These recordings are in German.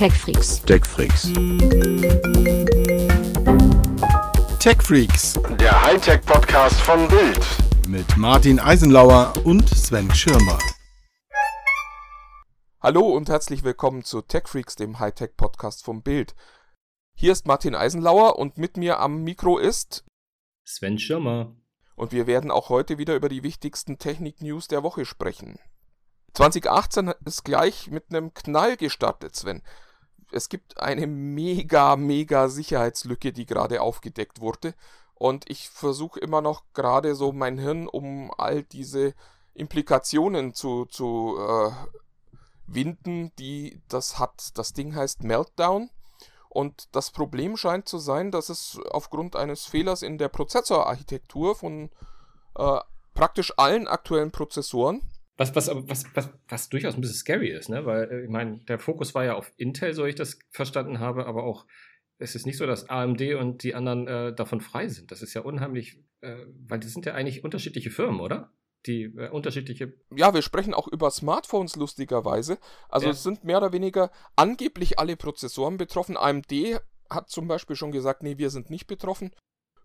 TechFreaks. TechFreaks. TechFreaks Der Hightech-Podcast von Bild. mit Martin Eisenlauer und Sven Schirmer. Hallo und herzlich willkommen zu TechFreaks, dem Hightech-Podcast vom Bild. Hier ist Martin Eisenlauer und mit mir am Mikro ist Sven Schirmer. und wir werden auch heute wieder über die wichtigsten Technik-News der Woche sprechen. 2018 ist gleich mit einem Knall gestartet, Sven. Es gibt eine mega, mega Sicherheitslücke, die gerade aufgedeckt wurde. Und ich versuche immer noch gerade so mein Hirn, um all diese Implikationen zu, zu äh, winden, die das hat. Das Ding heißt Meltdown. Und das Problem scheint zu sein, dass es aufgrund eines Fehlers in der Prozessorarchitektur von äh, praktisch allen aktuellen Prozessoren Was, was, was, was, was durchaus ein bisschen scary ist, ne? Weil, äh, ich meine, der Fokus war ja auf Intel, so ich das verstanden habe, aber auch, es ist nicht so, dass AMD und die anderen äh, davon frei sind. Das ist ja unheimlich, äh, weil das sind ja eigentlich unterschiedliche Firmen, oder? Die äh, unterschiedliche. Ja, wir sprechen auch über Smartphones lustigerweise. Also Ja. es sind mehr oder weniger angeblich alle Prozessoren betroffen. AMD hat zum Beispiel schon gesagt, nee, wir sind nicht betroffen.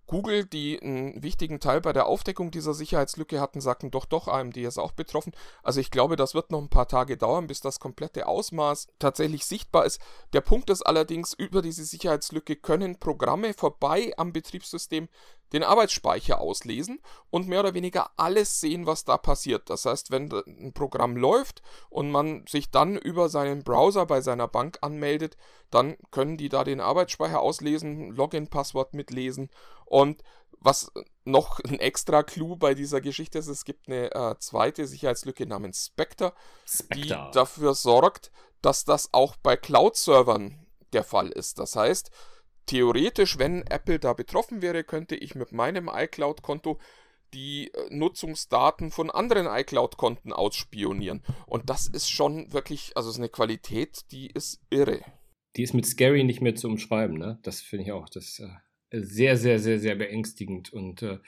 Google, die einen wichtigen Teil bei der Aufdeckung dieser Sicherheitslücke hatten, sagten doch, doch, AMD ist auch betroffen. Also ich glaube, das wird noch ein paar Tage dauern, bis das komplette Ausmaß tatsächlich sichtbar ist. Der Punkt ist allerdings, über diese Sicherheitslücke können Programme vorbei am Betriebssystem den Arbeitsspeicher auslesen und mehr oder weniger alles sehen, was da passiert. Das heißt, wenn ein Programm läuft und man sich dann über seinen Browser bei seiner Bank anmeldet, dann können die da den Arbeitsspeicher auslesen, Login-Passwort mitlesen und was noch ein extra Clou bei dieser Geschichte ist, es gibt eine äh, zweite Sicherheitslücke namens Spectre, die Spectre. dafür sorgt, dass das auch bei Cloud-Servern der Fall ist. Das heißt, theoretisch, wenn Apple da betroffen wäre, könnte ich mit meinem iCloud-Konto die äh, Nutzungsdaten von anderen iCloud-Konten ausspionieren. Und das ist schon wirklich, also ist eine Qualität, die ist irre. Die ist mit scary nicht mehr zu umschreiben, ne? Das finde ich auch. Das äh, sehr, sehr, sehr, sehr beängstigend. Und äh,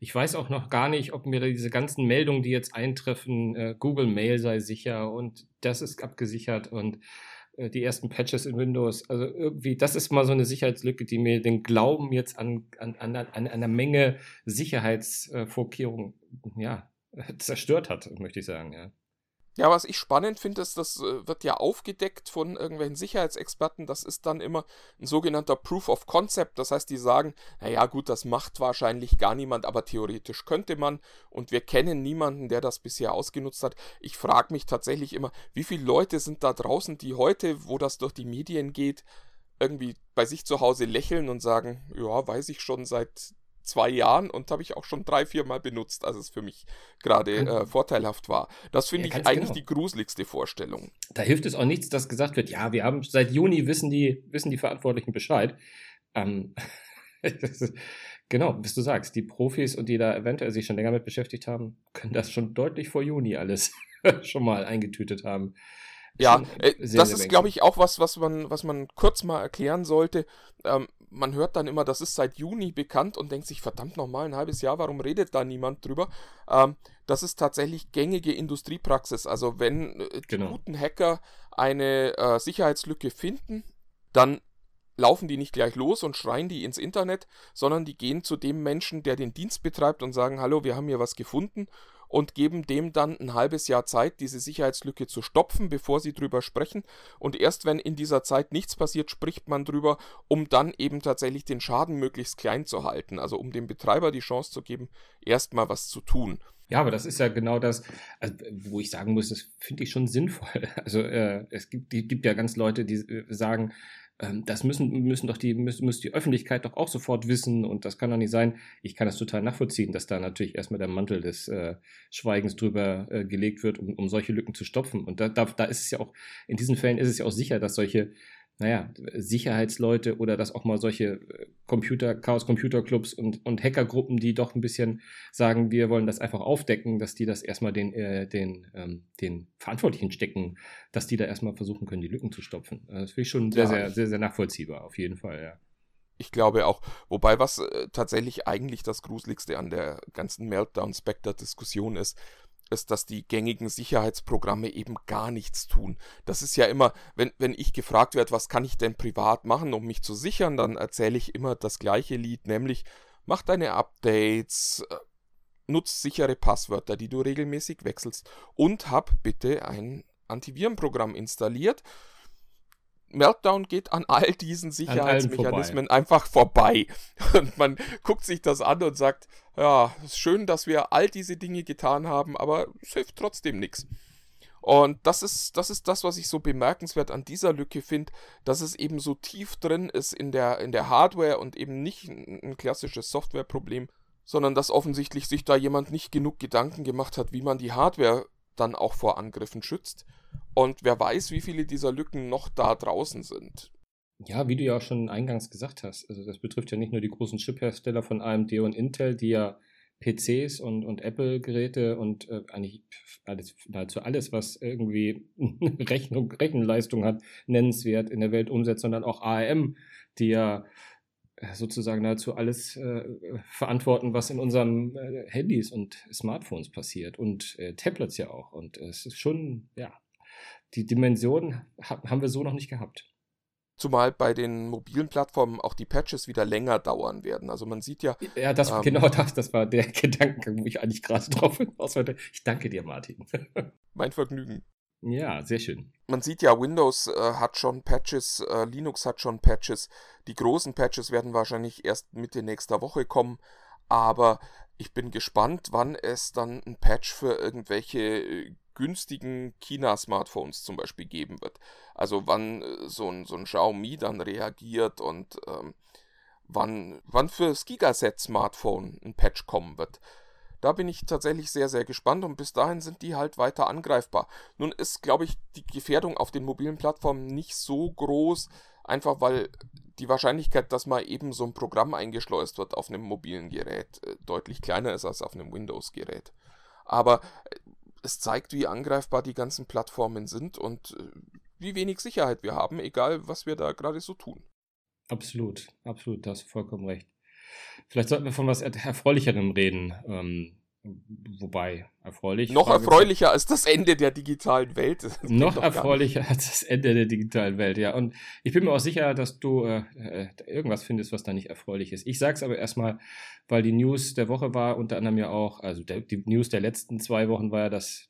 ich weiß auch noch gar nicht, ob mir diese ganzen Meldungen, die jetzt eintreffen, äh, Google Mail sei sicher und das ist abgesichert und die ersten Patches in Windows. Also irgendwie, das ist mal so eine Sicherheitslücke, die mir den Glauben jetzt an, an, an, an einer Menge Sicherheitsvorkehrungen ja, zerstört hat, möchte ich sagen, ja. Ja, was ich spannend finde, ist, das äh, wird ja aufgedeckt von irgendwelchen Sicherheitsexperten. Das ist dann immer ein sogenannter Proof of Concept. Das heißt, die sagen, naja gut, das macht wahrscheinlich gar niemand, aber theoretisch könnte man. Und wir kennen niemanden, der das bisher ausgenutzt hat. Ich frage mich tatsächlich immer, wie viele Leute sind da draußen, die heute, wo das durch die Medien geht, irgendwie bei sich zu Hause lächeln und sagen, ja, weiß ich schon seit zwei Jahren und habe ich auch schon drei, vier Mal benutzt, als es für mich gerade Kann- äh, vorteilhaft war. Das finde Ja, ich ganz eigentlich genau. die gruseligste Vorstellung. da hilft es auch nichts, dass gesagt wird, ja, wir haben seit Juni wissen die, wissen die Verantwortlichen Bescheid. Ähm, ist, genau, was du sagst, die Profis und die da eventuell sich schon länger mit beschäftigt haben, können das schon deutlich vor Juni alles schon mal eingetütet haben. Ja, äh, das ist, glaube ich, auch was, was man, was man kurz mal erklären sollte. Ähm, man hört dann immer, das ist seit Juni bekannt und denkt sich, verdammt nochmal, ein halbes Jahr, warum redet da niemand drüber? Ähm, das ist tatsächlich gängige Industriepraxis. Also wenn äh, die Genau. guten Hacker eine äh, Sicherheitslücke finden, dann laufen die nicht gleich los und schreien die ins Internet, sondern die gehen zu dem Menschen, der den Dienst betreibt und sagen, hallo, wir haben hier was gefunden und geben dem dann ein halbes Jahr Zeit, diese Sicherheitslücke zu stopfen, bevor sie drüber sprechen. Und erst wenn in dieser Zeit nichts passiert, spricht man drüber, um dann eben tatsächlich den Schaden möglichst klein zu halten. Also um dem Betreiber die Chance zu geben, erstmal was zu tun. Ja, aber das ist ja genau das, also, wo ich sagen muss, das finde ich schon sinnvoll. Also äh, es gibt, gibt ja ganz Leute, die äh, sagen, das müssen, müssen doch die, müssen, muss die Öffentlichkeit doch auch sofort wissen und das kann doch nicht sein. Ich kann das total nachvollziehen, dass da natürlich erstmal der Mantel des äh, Schweigens drüber äh, gelegt wird, um, um solche Lücken zu stopfen. Und da, da, da ist es ja auch, in diesen Fällen ist es ja auch sicher, dass solche naja, Sicherheitsleute oder dass auch mal solche äh, Computer, Chaos-Computer-Clubs und, und Hackergruppen, die doch ein bisschen sagen, wir wollen das einfach aufdecken, dass die das erstmal den, äh, den, ähm, den Verantwortlichen stecken, dass die da erstmal versuchen können, die Lücken zu stopfen. Also Das finde ich schon sehr, Ja. sehr, sehr, sehr nachvollziehbar, auf jeden Fall, ja. Ich glaube auch. Wobei, was äh, tatsächlich eigentlich das Gruseligste an der ganzen Meltdown-Spectre-Diskussion ist, ist, dass die gängigen Sicherheitsprogramme eben gar nichts tun. Das ist ja immer, wenn, wenn ich gefragt werde, was kann ich denn privat machen, um mich zu sichern, dann erzähle ich immer das gleiche Lied, nämlich mach deine Updates, äh, nutz sichere Passwörter, die du regelmäßig wechselst und hab bitte ein Antivirenprogramm installiert. Meltdown geht an all diesen Sicherheitsmechanismen vorbei. einfach vorbei. Und man guckt sich das an und sagt, ja, ist schön, dass wir all diese Dinge getan haben, aber es hilft trotzdem nichts. Und das ist, das ist das, was ich so bemerkenswert an dieser Lücke finde, dass es eben so tief drin ist in der, in der Hardware und eben nicht ein, ein klassisches Softwareproblem, sondern dass offensichtlich sich da jemand nicht genug Gedanken gemacht hat, wie man die Hardware dann auch vor Angriffen schützt. Und wer weiß, wie viele dieser Lücken noch da draußen sind. Ja, wie du ja auch schon eingangs gesagt hast, also das betrifft ja nicht nur die großen Chiphersteller von AMD und Intel, die ja PCs und, und Apple-Geräte und äh, eigentlich alles, nahezu alles, was irgendwie Rechnung, Rechenleistung hat, nennenswert in der Welt umsetzt, sondern auch ARM, die ja sozusagen nahezu alles äh, verantworten, was in unseren äh, Handys und Smartphones passiert und äh, Tablets ja auch. Und es ist schon, ja, die Dimension haben wir so noch nicht gehabt. Zumal bei den mobilen Plattformen auch die Patches wieder länger dauern werden. Also man sieht ja. Ja, das, ähm, genau das, das war der Gedanke, wo ich eigentlich gerade drauf hinaus wollte. Ich danke dir, Martin. mein Vergnügen. Ja, sehr schön. Man sieht ja, Windows äh, hat schon Patches, äh, Linux hat schon Patches. Die großen Patches werden wahrscheinlich erst Mitte nächster Woche kommen. Aber ich bin gespannt, wann es dann ein Patch für irgendwelche äh, günstigen China-Smartphones zum Beispiel geben wird. Also wann äh, so ein, so ein Xiaomi dann reagiert und ähm, wann, wann fürs Gigaset-Smartphone ein Patch kommen wird. Da bin ich tatsächlich sehr, sehr gespannt und bis dahin sind die halt weiter angreifbar. Nun ist, glaube ich, die Gefährdung auf den mobilen Plattformen nicht so groß, einfach weil die Wahrscheinlichkeit, dass mal eben so ein Programm eingeschleust wird auf einem mobilen Gerät, äh, deutlich kleiner ist als auf einem Windows-Gerät. Aber äh, es zeigt, wie angreifbar die ganzen Plattformen sind und äh, wie wenig Sicherheit wir haben, egal was wir da gerade so tun. Absolut, absolut, da hast vollkommen recht. Vielleicht sollten wir von was Erfreulicherem reden. Ähm, wobei, erfreulich. Noch erfreulicher als das Ende der digitalen Welt. noch erfreulicher als das Ende der digitalen Welt, ja. Und ich bin mir auch sicher, dass du äh, äh irgendwas findest, was da nicht erfreulich ist. Ich sag's aber erstmal, weil die News der Woche war, unter anderem ja auch, also der, die News der letzten zwei Wochen war ja das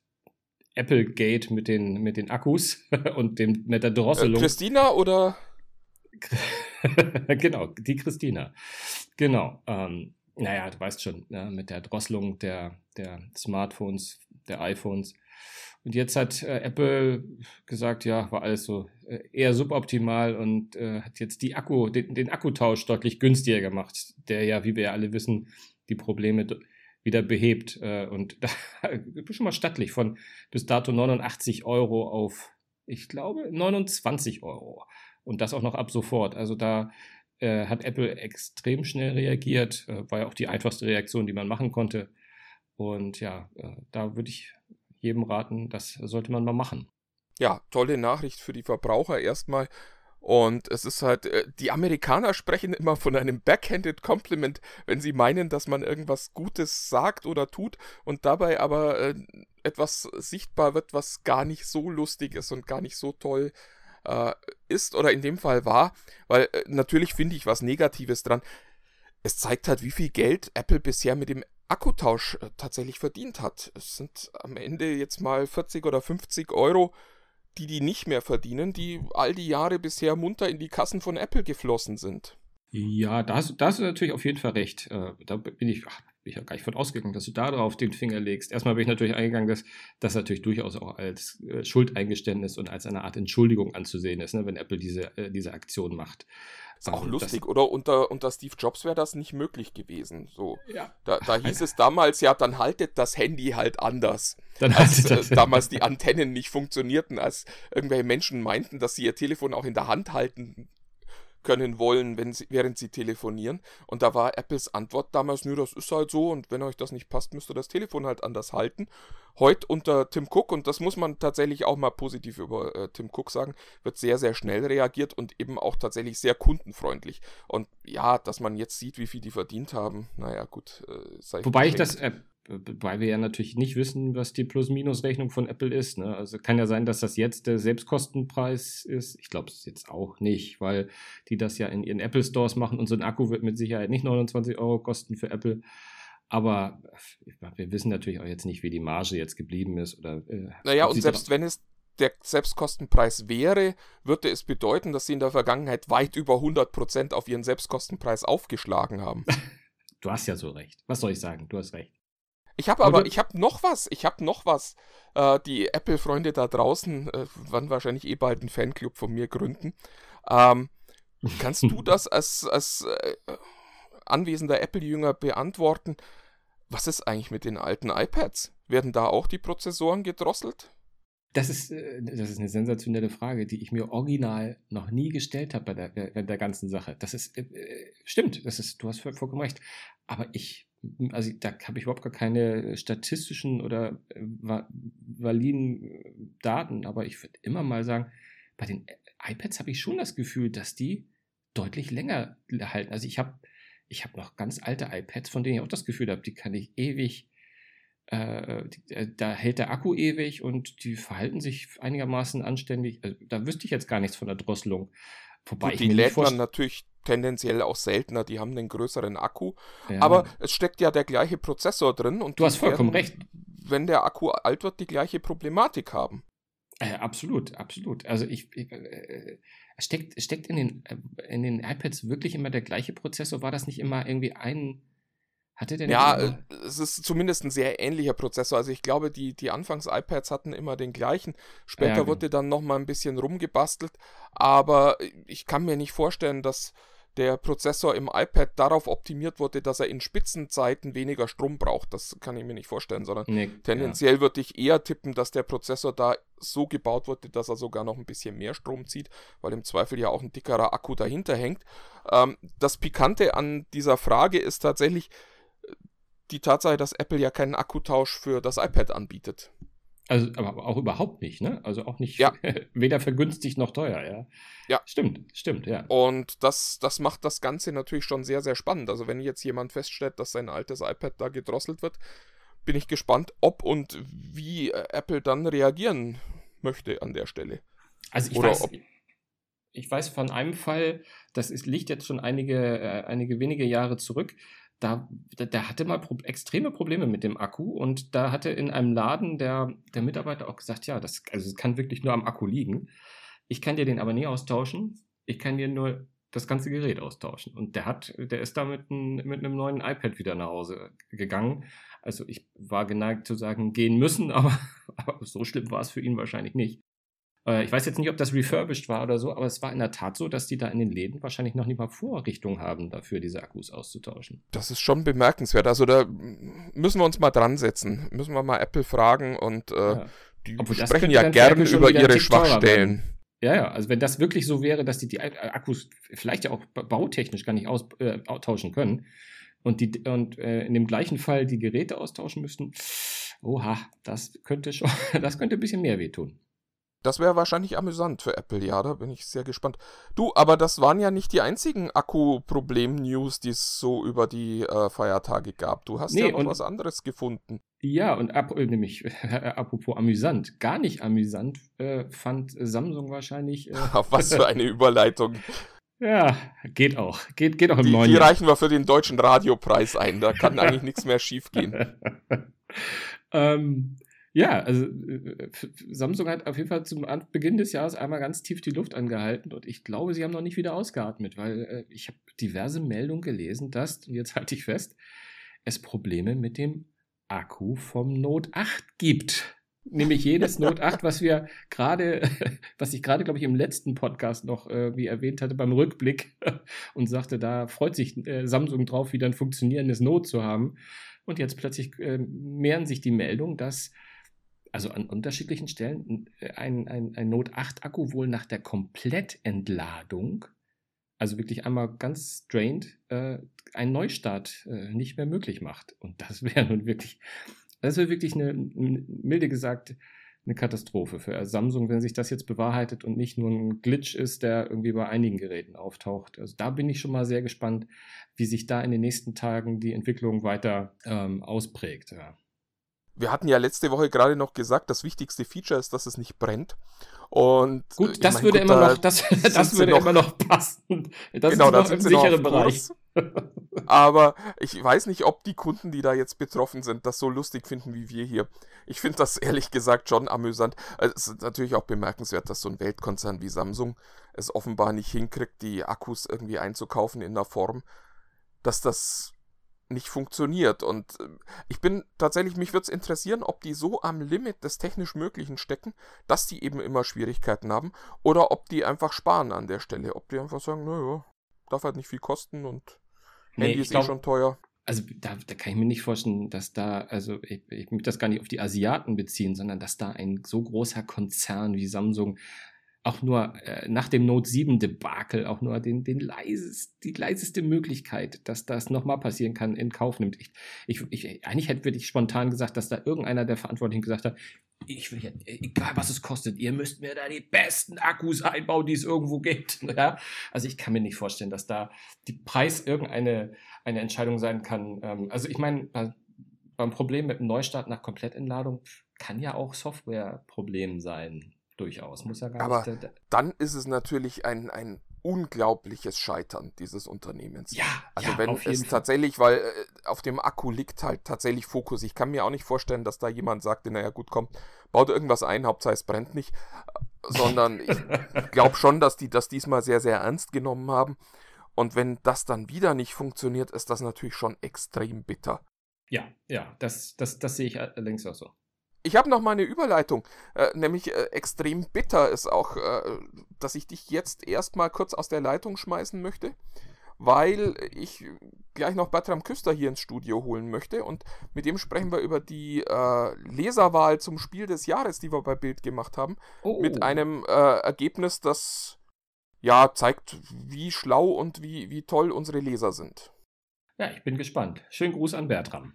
Apple Gate mit den, mit den Akkus und dem, mit der Drosselung. Äh, Christina oder? genau, die Christina. Genau. Ähm, naja, du weißt schon, ja, mit der Drosselung der, der Smartphones, der iPhones. Und jetzt hat äh, Apple gesagt, ja, war alles so äh, eher suboptimal und äh, hat jetzt die Akku, den, den, Akkutausch deutlich günstiger gemacht, der ja, wie wir ja alle wissen, die Probleme wieder behebt. Äh, und da schon mal stattlich von bis dato 89 Euro auf, ich glaube, 29 Euro. Und das auch noch ab sofort. Also da äh, hat Apple extrem schnell reagiert. Äh, war ja auch die einfachste Reaktion, die man machen konnte. Und ja, äh, da würde ich jedem raten, das sollte man mal machen. Ja, tolle Nachricht für die Verbraucher erstmal. Und es ist halt, äh, die Amerikaner sprechen immer von einem backhanded Compliment, wenn sie meinen, dass man irgendwas Gutes sagt oder tut und dabei aber äh, etwas sichtbar wird, was gar nicht so lustig ist und gar nicht so toll äh, ist oder in dem Fall war, weil äh, natürlich finde ich was Negatives dran. Es zeigt halt, wie viel Geld Apple bisher mit dem Akkutausch äh, tatsächlich verdient hat. Es sind am Ende jetzt mal 40 oder 50 Euro, die die nicht mehr verdienen, die all die Jahre bisher munter in die Kassen von Apple geflossen sind. Ja, da hast, da hast du natürlich auf jeden Fall recht. Äh, da bin ich, bin ich ja gar nicht von ausgegangen, dass du da drauf den Finger legst. Erstmal bin ich natürlich eingegangen, dass das natürlich durchaus auch als äh, Schuldeingeständnis und als eine Art Entschuldigung anzusehen ist, ne, wenn Apple diese, äh, diese Aktion macht. Ist auch lustig, das, oder? Unter, unter Steve Jobs wäre das nicht möglich gewesen. So. Ja. Da, da hieß es damals, ja, dann haltet das Handy halt anders. Dann als äh, damals die Antennen nicht funktionierten, als irgendwelche Menschen meinten, dass sie ihr Telefon auch in der Hand halten können wollen, wenn sie, während sie telefonieren. Und da war Apples Antwort damals, nö, das ist halt so und wenn euch das nicht passt, müsst ihr das Telefon halt anders halten. Heute unter Tim Cook, und das muss man tatsächlich auch mal positiv über äh, Tim Cook sagen, wird sehr, sehr schnell reagiert und eben auch tatsächlich sehr kundenfreundlich. Und ja, dass man jetzt sieht, wie viel die verdient haben, naja, gut. Äh, Wobei ich das, äh, weil wir ja natürlich nicht wissen, was die Plus-Minus-Rechnung von Apple ist. Ne? Also kann ja sein, dass das jetzt der Selbstkostenpreis ist. Ich glaube es jetzt auch nicht, weil die das ja in ihren Apple Stores machen und so ein Akku wird mit Sicherheit nicht 29 Euro kosten für Apple. Aber wir wissen natürlich auch jetzt nicht, wie die Marge jetzt geblieben ist. Oder, äh, naja, und selbst wenn es der Selbstkostenpreis wäre, würde es bedeuten, dass sie in der Vergangenheit weit über 100% auf ihren Selbstkostenpreis aufgeschlagen haben. du hast ja so recht. Was soll ich sagen? Du hast recht. Ich habe aber, ich habe noch was, ich habe noch was. Äh, die Apple-Freunde da draußen äh, werden wahrscheinlich eh bald einen Fanclub von mir gründen. Ähm, kannst du das als, als äh, anwesender Apple-Jünger beantworten? Was ist eigentlich mit den alten iPads? Werden da auch die Prozessoren gedrosselt? Das ist, äh, das ist eine sensationelle Frage, die ich mir original noch nie gestellt habe bei der, der ganzen Sache. Das ist, äh, stimmt, das ist, du hast vollkommen recht. Aber ich, also da habe ich überhaupt gar keine statistischen oder äh, validen Daten. Aber ich würde immer mal sagen, bei den iPads habe ich schon das Gefühl, dass die deutlich länger halten. Also ich habe ich habe noch ganz alte iPads, von denen ich auch das Gefühl habe, die kann ich ewig, äh, die, äh, da hält der Akku ewig und die verhalten sich einigermaßen anständig. Also, da wüsste ich jetzt gar nichts von der Drosselung. Wobei Gut, die lädt man natürlich tendenziell auch seltener, die haben einen größeren Akku. Ja. Aber es steckt ja der gleiche Prozessor drin und du hast vollkommen werden, recht. Wenn der Akku alt wird, die gleiche Problematik haben. Äh, absolut, absolut. Also ich, ich äh, steckt, steckt in den, äh, in den iPads wirklich immer der gleiche Prozessor? War das nicht immer irgendwie ein. Hatte der Ja, immer... Äh, es ist zumindest ein sehr ähnlicher Prozessor. Also ich glaube, die, die Anfangs-iPads hatten immer den gleichen. Später ja, wurde dann nochmal ein bisschen rumgebastelt. Aber ich kann mir nicht vorstellen, dass der Prozessor im iPad darauf optimiert wurde, dass er in Spitzenzeiten weniger Strom braucht. Das kann ich mir nicht vorstellen, sondern nee, tendenziell ja. würde ich eher tippen, dass der Prozessor da so gebaut wurde, dass er sogar noch ein bisschen mehr Strom zieht, weil im Zweifel ja auch ein dickerer Akku dahinter hängt. Ähm, das Pikante an dieser Frage ist tatsächlich äh, die Tatsache, dass Apple ja keinen Akkutausch für das iPad anbietet. Also, aber auch überhaupt nicht, ne? Also auch nicht, ja. weder vergünstigt noch teuer, ja. Ja. Stimmt, stimmt, ja. Und das, das macht das Ganze natürlich schon sehr, sehr spannend. Also, wenn jetzt jemand feststellt, dass sein altes iPad da gedrosselt wird, bin ich gespannt, ob und wie äh, Apple dann reagieren möchte an der Stelle. Also, ich Oder weiß, ich weiß von einem Fall, das ist, liegt jetzt schon einige, äh, einige wenige Jahre zurck da, der hatte mal pro extreme Probleme mit dem Akku und da hatte in einem Laden der, der Mitarbeiter auch gesagt, ja, das, also es kann wirklich nur am Akku liegen. Ich kann dir den aber nie austauschen. Ich kann dir nur das ganze Gerät austauschen. Und der hat, der ist da mit, ein, mit einem neuen iPad wieder nach Hause gegangen. Also ich war geneigt zu sagen, gehen müssen, aber, aber so schlimm war es für ihn wahrscheinlich nicht. Äh, ich weiß jetzt nicht, ob das refurbished war oder so, aber es war in der Tat so, dass die da in den Läden wahrscheinlich noch nicht mal Vorrichtungen haben, dafür diese Akkus auszutauschen. Das ist schon bemerkenswert. Also da müssen wir uns mal dran setzen. Müssen wir mal Apple fragen und äh, ja. die Obwohl, sprechen ja gern über ihre Schwachstellen. Ja, ja, also wenn das wirklich so wäre, dass die die Akkus vielleicht ja auch bautechnisch gar nicht austauschen äh, können und, die, und äh, in dem gleichen Fall die Geräte austauschen müssten, oha, das könnte schon, das könnte ein bisschen mehr wehtun. Das wäre wahrscheinlich amüsant für Apple, ja, da bin ich sehr gespannt. Du, aber das waren ja nicht die einzigen Akku-Problem-News, die es so über die äh, Feiertage gab. Du hast nee, ja noch was anderes gefunden. Ja, und ap äh, nämlich, äh, apropos amüsant, gar nicht amüsant äh, fand Samsung wahrscheinlich. Äh, was für eine Überleitung. Ja, geht auch. Geht, geht auch im die, neuen Die Jahr. reichen wir für den deutschen Radiopreis ein. Da kann eigentlich nichts mehr schiefgehen. ähm, ja, also äh, Samsung hat auf jeden Fall zum Beginn des Jahres einmal ganz tief die Luft angehalten und ich glaube, sie haben noch nicht wieder ausgeatmet, weil äh, ich habe diverse Meldungen gelesen, dass, und jetzt halte ich fest, es Probleme mit dem Akku vom Note 8 gibt. Nämlich jedes Note 8, was wir gerade, was ich gerade, glaube ich, im letzten Podcast noch äh, wie erwähnt hatte, beim Rückblick und sagte, da freut sich Samsung drauf, wieder ein funktionierendes Note zu haben. Und jetzt plötzlich äh, mehren sich die Meldungen, dass also an unterschiedlichen Stellen ein, ein, ein Note 8 Akku wohl nach der Komplettentladung, also wirklich einmal ganz strained, äh, einen Neustart äh, nicht mehr möglich macht. Und das wäre nun wirklich, das wäre wirklich eine, milde gesagt, eine Katastrophe für Samsung, wenn sich das jetzt bewahrheitet und nicht nur ein Glitch ist, der irgendwie bei einigen Geräten auftaucht. Also da bin ich schon mal sehr gespannt, wie sich da in den nächsten Tagen die Entwicklung weiter ähm, ausprägt. Ja. Wir hatten ja letzte Woche gerade noch gesagt, das wichtigste Feature ist, dass es nicht brennt. Und gut, das würde gut, immer noch, das, das würde noch, immer noch passen. Das genau, ist noch im sicheren Bereich. Aber ich weiß nicht, ob die Kunden, die da jetzt betroffen sind, das so lustig finden wie wir hier. Ich finde das ehrlich gesagt schon amüsant. Es ist natürlich auch bemerkenswert, dass so ein Weltkonzern wie Samsung es offenbar nicht hinkriegt, die Akkus irgendwie einzukaufen in der Form, dass das nicht funktioniert. Und äh, ich bin tatsächlich, mich würde es interessieren, ob die so am Limit des technisch Möglichen stecken, dass die eben immer Schwierigkeiten haben, oder ob die einfach sparen an der Stelle. Ob die einfach sagen, naja, darf halt nicht viel kosten und nee, Handy ist glaub, eh schon teuer. Also da, da, kann ich mir nicht vorstellen, dass da, also ich, ich möchte das gar nicht auf die Asiaten beziehen, sondern dass da ein so großer Konzern wie Samsung auch nur äh, nach dem Note 7 Debakel auch nur den, den leises, die leiseste Möglichkeit, dass das nochmal passieren kann, in Kauf nimmt. Ich, ich, ich, eigentlich hätte würde ich spontan gesagt, dass da irgendeiner der Verantwortlichen gesagt hat, ich will hier, egal was es kostet, ihr müsst mir da die besten Akkus einbauen, die es irgendwo gibt. Ja? Also ich kann mir nicht vorstellen, dass da die Preis irgendeine eine Entscheidung sein kann. Ähm, also ich meine, beim Problem mit dem Neustart nach Komplettentladung kann ja auch Softwareproblem sein. Durchaus, muss ja gar Aber nicht. Aber dann ist es natürlich ein, ein unglaubliches Scheitern dieses Unternehmens. Ja, also ja, wenn es Fall. tatsächlich, weil äh, auf dem Akku liegt halt tatsächlich Fokus. Ich kann mir auch nicht vorstellen, dass da jemand sagt, naja gut, komm, baut irgendwas ein, Hauptsache es brennt nicht, sondern ich glaube schon, dass die das diesmal sehr, sehr ernst genommen haben. Und wenn das dann wieder nicht funktioniert, ist das natürlich schon extrem bitter. Ja, ja, das, das, das sehe ich allerdings auch so. Ich habe noch mal eine Überleitung, äh, nämlich äh, extrem bitter ist auch, äh, dass ich dich jetzt erstmal kurz aus der Leitung schmeißen möchte, weil ich gleich noch Bertram Küster hier ins Studio holen möchte und mit dem sprechen wir über die äh, Leserwahl zum Spiel des Jahres, die wir bei Bild gemacht haben, oh. mit einem äh, Ergebnis, das ja zeigt, wie schlau und wie, wie toll unsere Leser sind. Ja, ich bin gespannt. Schönen Gruß an Bertram.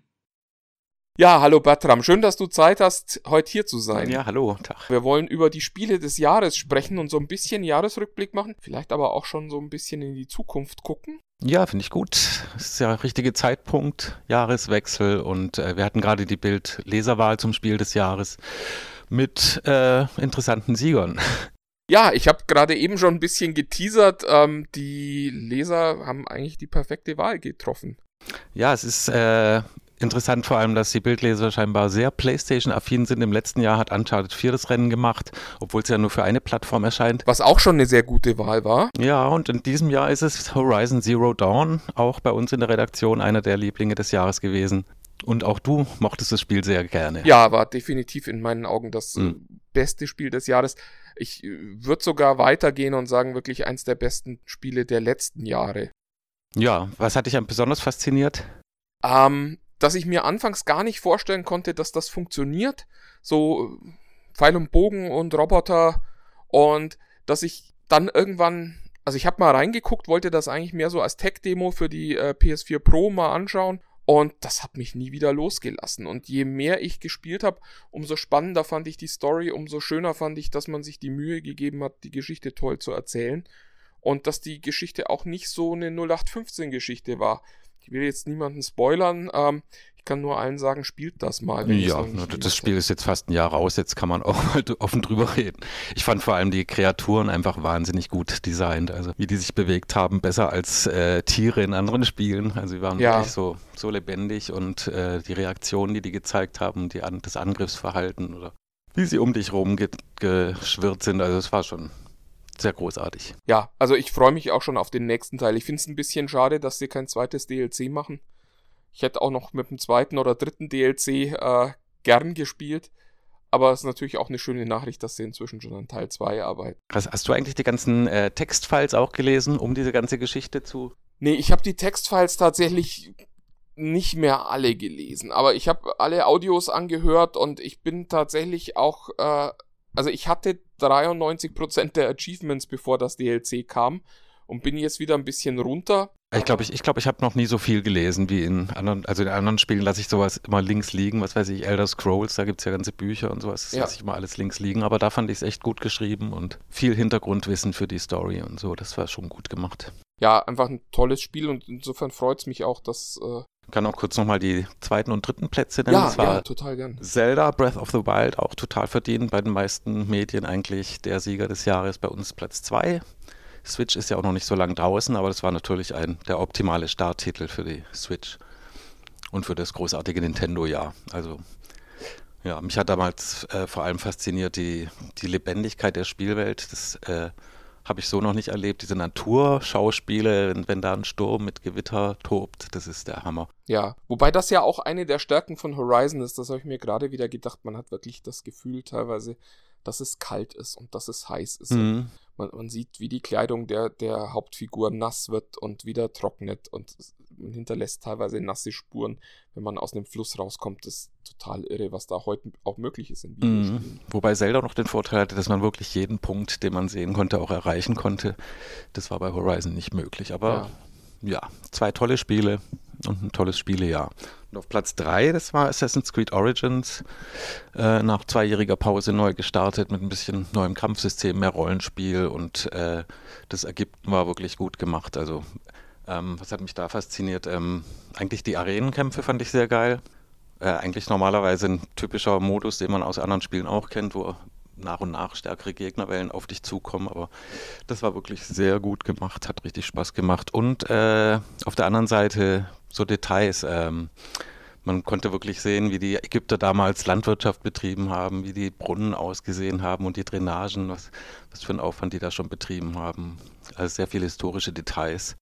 Ja, hallo Bertram, schön, dass du Zeit hast, heute hier zu sein. Ja, hallo, Tag. Wir wollen über die Spiele des Jahres sprechen und so ein bisschen Jahresrückblick machen, vielleicht aber auch schon so ein bisschen in die Zukunft gucken. Ja, finde ich gut. Es ist ja der richtige Zeitpunkt, Jahreswechsel und äh, wir hatten gerade die Bild-Leserwahl zum Spiel des Jahres mit äh, interessanten Siegern. Ja, ich habe gerade eben schon ein bisschen geteasert. Ähm, die Leser haben eigentlich die perfekte Wahl getroffen. Ja, es ist äh, Interessant vor allem, dass die Bildleser scheinbar sehr PlayStation-affin sind. Im letzten Jahr hat Uncharted 4 das Rennen gemacht, obwohl es ja nur für eine Plattform erscheint. Was auch schon eine sehr gute Wahl war. Ja, und in diesem Jahr ist es Horizon Zero Dawn, auch bei uns in der Redaktion einer der Lieblinge des Jahres gewesen. Und auch du mochtest das Spiel sehr gerne. Ja, war definitiv in meinen Augen das mhm. beste Spiel des Jahres. Ich äh, würde sogar weitergehen und sagen, wirklich eins der besten Spiele der letzten Jahre. Ja, was hat dich besonders fasziniert? Ähm, dass ich mir anfangs gar nicht vorstellen konnte, dass das funktioniert. So Pfeil und Bogen und Roboter und dass ich dann irgendwann, also ich habe mal reingeguckt, wollte das eigentlich mehr so als Tech-Demo für die äh, PS4 Pro mal anschauen und das hat mich nie wieder losgelassen. Und je mehr ich gespielt habe, umso spannender fand ich die Story, umso schöner fand ich, dass man sich die Mühe gegeben hat, die Geschichte toll zu erzählen. Und dass die Geschichte auch nicht so eine 0815-Geschichte war. Ich will jetzt niemanden spoilern. Ähm, ich kann nur allen sagen, spielt das mal. ja, das Spiel ist jetzt fast ein Jahr raus, jetzt kann man auch mal offen drüber reden. Ich fand vor allem die Kreaturen einfach wahnsinnig gut designt. Also wie die sich bewegt haben, besser als äh, Tiere in anderen Spielen. Also sie waren ja. wirklich so, so lebendig und äh, die Reaktionen, die die gezeigt haben, die, das Angriffsverhalten oder wie sie um dich rum geschwirrt sind, also es war schon sehr großartig. Ja, also ich freue mich auch schon auf den nächsten Teil. Ich finde es ein bisschen schade, dass sie kein zweites DLC machen. Ich hätte auch noch mit dem zweiten oder dritten DLC äh, gern gespielt. Aber es ist natürlich auch eine schöne Nachricht, dass sie inzwischen schon an Teil 2 arbeiten. Hast, hast du eigentlich die ganzen äh, Textfiles auch gelesen, um diese ganze Geschichte zu. Nee, ich habe die Textfiles tatsächlich nicht mehr alle gelesen. Aber ich habe alle Audios angehört und ich bin tatsächlich auch. Äh, also ich hatte 93% der Achievements, bevor das DLC kam. und bin jetzt wieder ein bisschen runter. Ich glaube, ich, ich, glaub, ich habe noch nie so viel gelesen wie in anderen, also in anderen Spielen lasse ich sowas immer links liegen, was weiß ich, Elder Scrolls, da gibt es ja ganze Bücher und sowas, das ja. lasse ich immer alles links liegen, aber da fand ich es echt gut geschrieben und viel Hintergrundwissen für die Story und so, das war schon gut gemacht. Ja, einfach ein tolles Spiel und insofern freut es mich auch, dass äh, kann auch kurz nochmal die zweiten und dritten Plätze nennen. Ja, das war ja, total gern. Zelda Breath of the Wild auch total verdient. Bei den meisten Medien eigentlich der Sieger des Jahres. Bei uns Platz zwei. Switch ist ja auch noch nicht so lange draußen, aber das war natürlich ein, der optimale Starttitel für die Switch und für das großartige Nintendo-Jahr. Also ja, mich hat damals äh, vor allem fasziniert die, die Lebendigkeit der Spielwelt. Das äh, habe ich so noch nicht erlebt. Diese Naturschauspiele, wenn, wenn da ein Sturm mit Gewitter tobt, das ist der Hammer. Ja, wobei das ja auch eine der Stärken von Horizon ist. Das habe ich mir gerade wieder gedacht. Man hat wirklich das Gefühl teilweise, dass es kalt ist und dass es heiß ist. Mhm. Man, man, sieht, wie die Kleidung der, der Hauptfigur nass wird und wieder trocknet und hinterlässt teilweise nasse Spuren, wenn man aus einem Fluss rauskommt. Das ist total irre, was da heute auch möglich ist in Videospielen. Mhm. Wobei Zelda noch den Vorteil hatte, dass man wirklich jeden Punkt, den man sehen konnte, auch erreichen konnte. Das war bei Horizon nicht möglich. Aber ja, ja zwei tolle Spiele und ein tolles Spielejahr. Und auf Platz 3, das war Assassin's Creed Origins, äh, nach zweijähriger Pause neu gestartet mit ein bisschen neuem Kampfsystem, mehr Rollenspiel und äh, das Ägypten war wirklich gut gemacht. Also ähm, was hat mich da fasziniert? Ähm, eigentlich die Arenenkämpfe fand ich sehr geil. Äh, eigentlich normalerweise ein typischer Modus, den man aus anderen Spielen auch kennt, wo nach und nach stärkere Gegnerwellen auf dich zukommen. Aber das war wirklich sehr gut gemacht, hat richtig Spaß gemacht. Und äh, auf der anderen Seite so Details. Ähm, man konnte wirklich sehen, wie die Ägypter damals Landwirtschaft betrieben haben, wie die Brunnen ausgesehen haben und die Drainagen, was, was für einen Aufwand die da schon betrieben haben. Also sehr viele historische Details.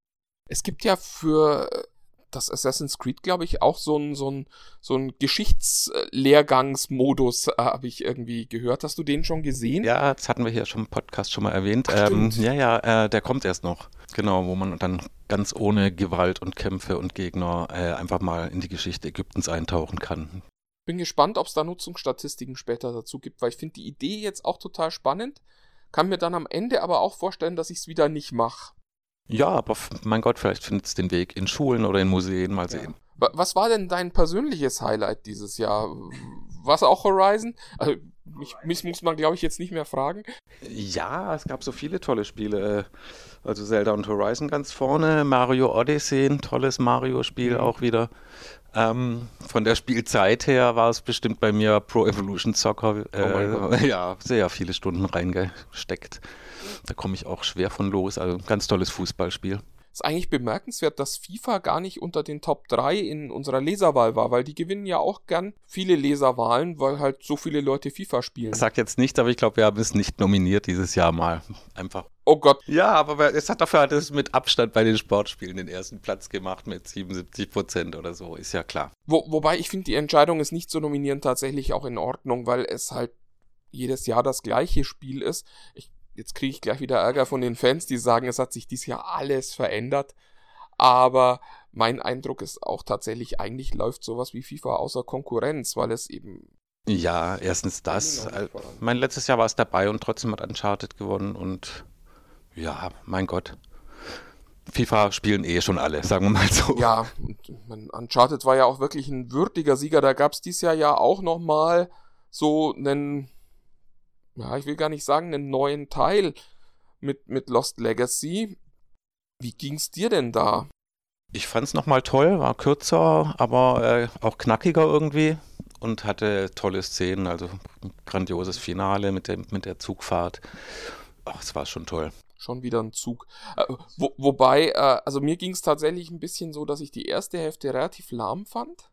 Es gibt ja für äh, das Assassin's Creed, glaube ich, auch so ein, so ein, so ein Geschichtslehrgangsmodus, äh, habe ich irgendwie gehört. Hast du den schon gesehen? Ja, das hatten wir hier schon im Podcast schon mal erwähnt. Ach, ähm, ja, ja, äh, der kommt erst noch. Genau, wo man dann ganz ohne Gewalt und Kämpfe und Gegner äh, einfach mal in die Geschichte Ägyptens eintauchen kann. Bin gespannt, ob es da Nutzungsstatistiken später dazu gibt, weil ich finde die Idee jetzt auch total spannend. Kann mir dann am Ende aber auch vorstellen, dass ich es wieder nicht mache. Ja, aber mein Gott, vielleicht findet es den Weg in Schulen oder in Museen, mal sehen. Ja. Was war denn dein persönliches Highlight dieses Jahr? Was auch Horizon? Also, mich, mich muss man, glaube ich, jetzt nicht mehr fragen. Ja, es gab so viele tolle Spiele. Also Zelda und Horizon ganz vorne, Mario Odyssey, ein tolles Mario-Spiel mhm. auch wieder. Ähm, von der Spielzeit her war es bestimmt bei mir Pro Evolution Soccer. Äh, oh ja, sehr viele Stunden reingesteckt. Da komme ich auch schwer von los. Also ganz tolles Fußballspiel. Ist eigentlich bemerkenswert, dass FIFA gar nicht unter den Top 3 in unserer Leserwahl war, weil die gewinnen ja auch gern viele Leserwahlen, weil halt so viele Leute FIFA spielen. Ich sag jetzt nicht, aber ich glaube, wir haben es nicht nominiert dieses Jahr mal. Einfach. Oh Gott. Ja, aber es hat dafür hat es mit Abstand bei den Sportspielen den ersten Platz gemacht mit 77 Prozent oder so, ist ja klar. Wo, wobei ich finde die Entscheidung, es nicht zu nominieren, tatsächlich auch in Ordnung, weil es halt jedes Jahr das gleiche Spiel ist. Ich jetzt kriege ich gleich wieder Ärger von den Fans, die sagen, es hat sich dieses Jahr alles verändert. Aber mein Eindruck ist auch tatsächlich, eigentlich läuft sowas wie FIFA außer Konkurrenz, weil es eben. Ja, erstens das. Mein letztes Jahr war es dabei und trotzdem hat Uncharted gewonnen und ja, mein Gott. FIFA spielen eh schon alle, sagen wir mal so. Ja, und Uncharted war ja auch wirklich ein würdiger Sieger. Da gab es dieses Jahr ja auch nochmal so einen ja, ich will gar nicht sagen, einen neuen Teil mit, mit Lost Legacy. Wie ging's dir denn da? Ich fand's nochmal toll, war kürzer, aber äh, auch knackiger irgendwie und hatte tolle Szenen, also ein grandioses Finale mit, dem, mit der Zugfahrt. Ach, es war schon toll. Schon wieder ein Zug. Äh, wo, wobei, äh, also mir ging es tatsächlich ein bisschen so, dass ich die erste Hälfte relativ lahm fand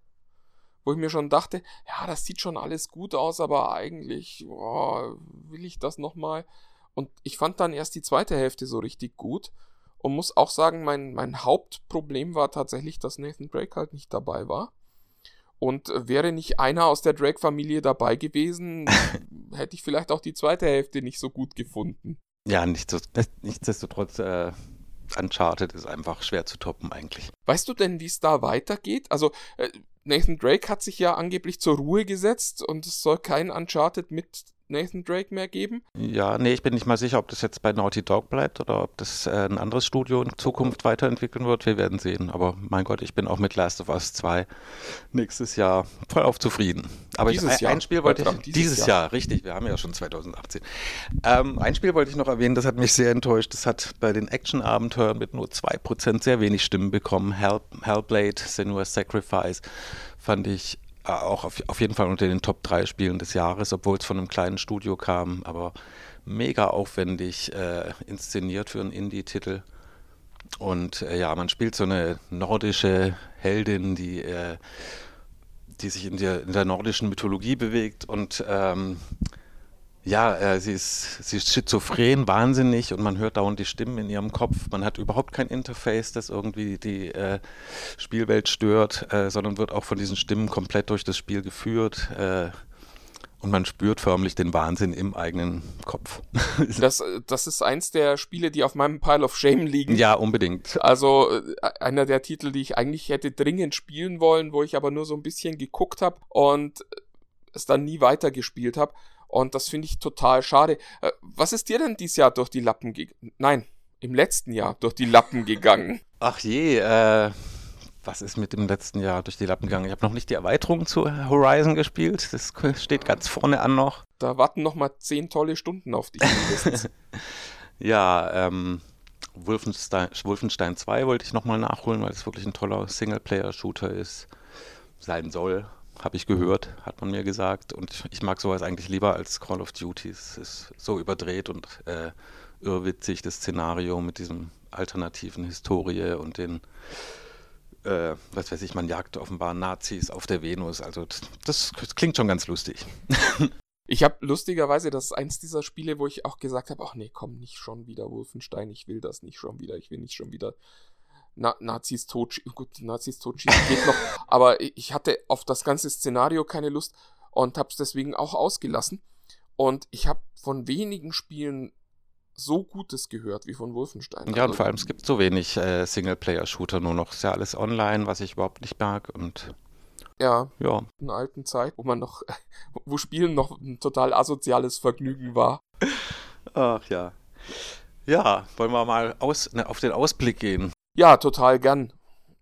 wo ich mir schon dachte, ja, das sieht schon alles gut aus, aber eigentlich boah, will ich das nochmal. Und ich fand dann erst die zweite Hälfte so richtig gut und muss auch sagen, mein, mein Hauptproblem war tatsächlich, dass Nathan Drake halt nicht dabei war. Und wäre nicht einer aus der Drake-Familie dabei gewesen, hätte ich vielleicht auch die zweite Hälfte nicht so gut gefunden. Ja, nichtsdestotrotz, äh, Uncharted ist einfach schwer zu toppen eigentlich. Weißt du denn, wie es da weitergeht? Also, äh, Nathan Drake hat sich ja angeblich zur Ruhe gesetzt und es soll kein Uncharted mit Nathan Drake mehr geben. Ja, nee, ich bin nicht mal sicher, ob das jetzt bei Naughty Dog bleibt oder ob das äh, ein anderes Studio in Zukunft weiterentwickeln wird. Wir werden sehen. Aber mein Gott, ich bin auch mit Last of Us 2 nächstes Jahr voll auf zufrieden. Aber Dieses ich, Jahr, ein Spiel wollte ich, dieses, dieses Jahr. richtig, wir haben ja schon 2018. Ähm, ein Spiel wollte ich noch erwähnen, das hat mich sehr enttäuscht. Das hat bei den Action-Abenteuern mit nur 2% sehr wenig Stimmen bekommen. Hell, Hellblade, Senua's Sacrifice fand ich äh, auch auf, auf jeden Fall unter den Top 3 Spielen des Jahres, obwohl es von einem kleinen Studio kam, aber mega aufwendig äh, inszeniert für einen Indie-Titel. Und äh, ja, man spielt so eine nordische Heldin, die, äh, die sich in der, in der nordischen Mythologie bewegt und ähm, ja, äh, sie, ist, sie ist schizophren, wahnsinnig und man hört dauernd die Stimmen in ihrem Kopf. Man hat überhaupt kein Interface, das irgendwie die äh, Spielwelt stört, äh, sondern wird auch von diesen Stimmen komplett durch das Spiel geführt. Äh, und man spürt förmlich den Wahnsinn im eigenen Kopf. Das, äh, das ist eins der Spiele, die auf meinem Pile of Shame liegen. ja, unbedingt. Also äh, einer der Titel, die ich eigentlich hätte dringend spielen wollen, wo ich aber nur so ein bisschen geguckt habe und es dann nie weitergespielt habe. Und das finde ich total schade. Äh, Was ist dir denn dieses Jahr durch die Lappen gegangen? Nein, im letzten Jahr durch die Lappen gegangen. Ach je, äh, was ist mit dem letzten Jahr durch die Lappen gegangen? Ich habe noch nicht die Erweiterung zu Horizon gespielt. Das steht ganz vorne an noch. Da warten noch mal zehn tolle Stunden auf dich. Ja, ähm, Wolfenstein, Wolfenstein 2 wollte ich nochmal nachholen, weil es wirklich ein toller Singleplayer-Shooter ist. Sein soll, habe ich gehört, hat man mir gesagt. Und ich, mag sowas eigentlich lieber als Call of Duty. Es ist so überdreht und äh, irrwitzig, das Szenario mit diesem alternativen Historie und den, äh, was weiß ich, man jagt offenbar Nazis auf der Venus. Also das, das klingt schon ganz lustig. Ich habe lustigerweise, das ist eins dieser Spiele, wo ich auch gesagt habe, ach nee, komm, nicht schon wieder Wolfenstein, ich will das nicht schon wieder, ich will nicht schon wieder Na Nazis totschießen. Gut, Nazis totschießen geht noch, aber ich hatte auf das ganze Szenario keine Lust und habe es deswegen auch ausgelassen. Und ich habe von wenigen Spielen so Gutes gehört wie von Wolfenstein. Ja, und Also, vor allem es gibt so wenig äh, Singleplayer-Shooter nur noch. Ist ja alles online, was ich überhaupt nicht mag. Und ja, ja, in alten Zeit, wo man noch, wo Spielen noch ein total asoziales Vergnügen war. ach ja. Ja, wollen wir mal aus, ne, auf den Ausblick gehen. Ja, total gern.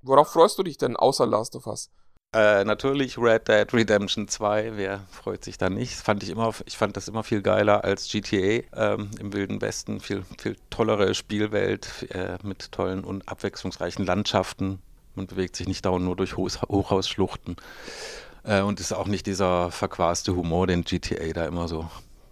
Worauf freust du dich denn außer Last of Us? Äh, natürlich Red Dead Redemption 2, wer freut sich da nicht? Fand ich immer, ich fand das immer viel geiler als GTA ähm, im Wilden Westen. Viel, viel tollere Spielwelt äh, mit tollen und abwechslungsreichen Landschaften. Man bewegt sich nicht dauernd nur durch Hochhaus- Hochhausschluchten. Äh, und ist auch nicht dieser verquaste Humor, den GTA da immer so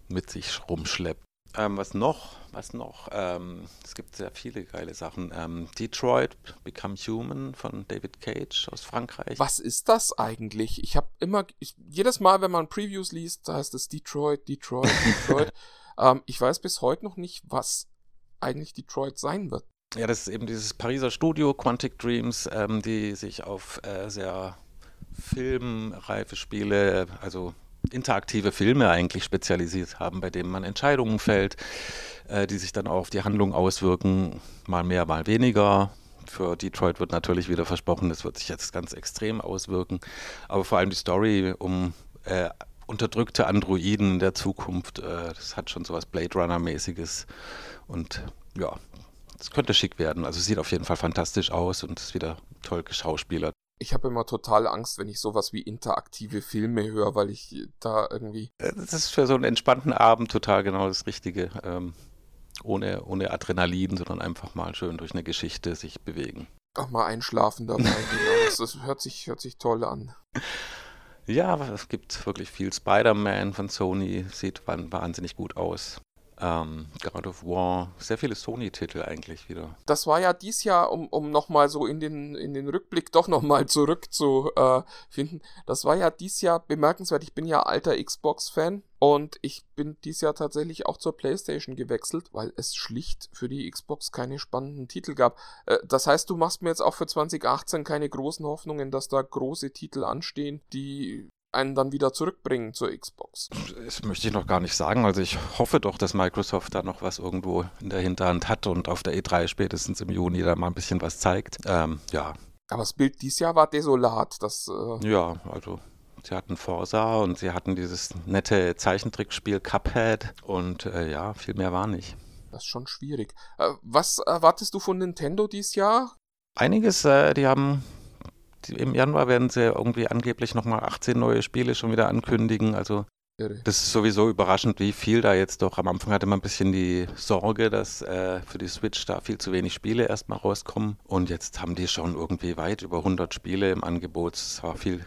mit sich rumschleppt. Ähm, was noch? Was noch? Ähm, es gibt sehr viele geile Sachen. Ähm, Detroit Become Human von David Cage aus Frankreich. Was ist das eigentlich? Ich habe immer, ich, jedes Mal, wenn man Previews liest, da heißt es Detroit, Detroit, Detroit. ähm, ich weiß bis heute noch nicht, was eigentlich Detroit sein wird. Ja, das ist eben dieses Pariser Studio Quantic Dreams, ähm, die sich auf äh, sehr filmreife Spiele, also interaktive Filme eigentlich spezialisiert haben, bei denen man Entscheidungen fällt, äh, die sich dann auch auf die Handlung auswirken, mal mehr, mal weniger. Für Detroit wird natürlich wieder versprochen, das wird sich jetzt ganz extrem auswirken, aber vor allem die Story um äh, unterdrückte Androiden in der Zukunft, äh, das hat schon sowas Blade Runner-mäßiges und ja, es könnte schick werden. Also sieht auf jeden Fall fantastisch aus und ist wieder toll geschauspielert. Ich habe immer total Angst, wenn ich sowas wie interaktive Filme höre, weil ich da irgendwie. Äh, Das ist für so einen entspannten Abend total genau das Richtige. Ähm, ohne, ohne Adrenalin, sondern einfach mal schön durch eine Geschichte sich bewegen. Auch mal einschlafen dabei. genau. das, das hört, sich, hört sich toll an. Ja, es gibt wirklich viel. Spider-Man von Sony sieht wahnsinnig gut aus. Ähm, God of War, sehr viele Sony-Titel eigentlich wieder. Das war ja dies Jahr, um, um nochmal so in den, in den Rückblick doch nochmal zurückzufinden. Das war ja dies Jahr bemerkenswert. Ich bin ja alter Xbox-Fan und ich bin dies Jahr tatsächlich auch zur PlayStation gewechselt, weil es schlicht für die Xbox keine spannenden Titel gab. Äh, Das heißt, du machst mir jetzt auch für 2018 keine großen Hoffnungen, dass da große Titel anstehen, die einen dann wieder zurückbringen zur Xbox. Das möchte ich noch gar nicht sagen. Also ich hoffe doch, dass Microsoft da noch was irgendwo in der Hinterhand hat und auf der E3 spätestens im Juni da mal ein bisschen was zeigt. Ähm, ja, Aber das Bild dies Jahr war desolat. Das, äh, ja, also Sie hatten Forza und sie hatten dieses nette Zeichentrickspiel Cuphead und äh, ja, viel mehr war nicht. Das ist schon schwierig. Äh, was erwartest du von Nintendo dieses Jahr? Einiges, äh, die haben im Januar werden sie irgendwie angeblich nochmal 18 neue Spiele schon wieder ankündigen. Also das ist sowieso überraschend, wie viel da jetzt doch. Am Anfang hatte man ein bisschen die Sorge, dass äh, für die Switch da viel zu wenig Spiele erstmal rauskommen. Und jetzt haben die schon irgendwie weit über 100 Spiele im Angebot. Es war viel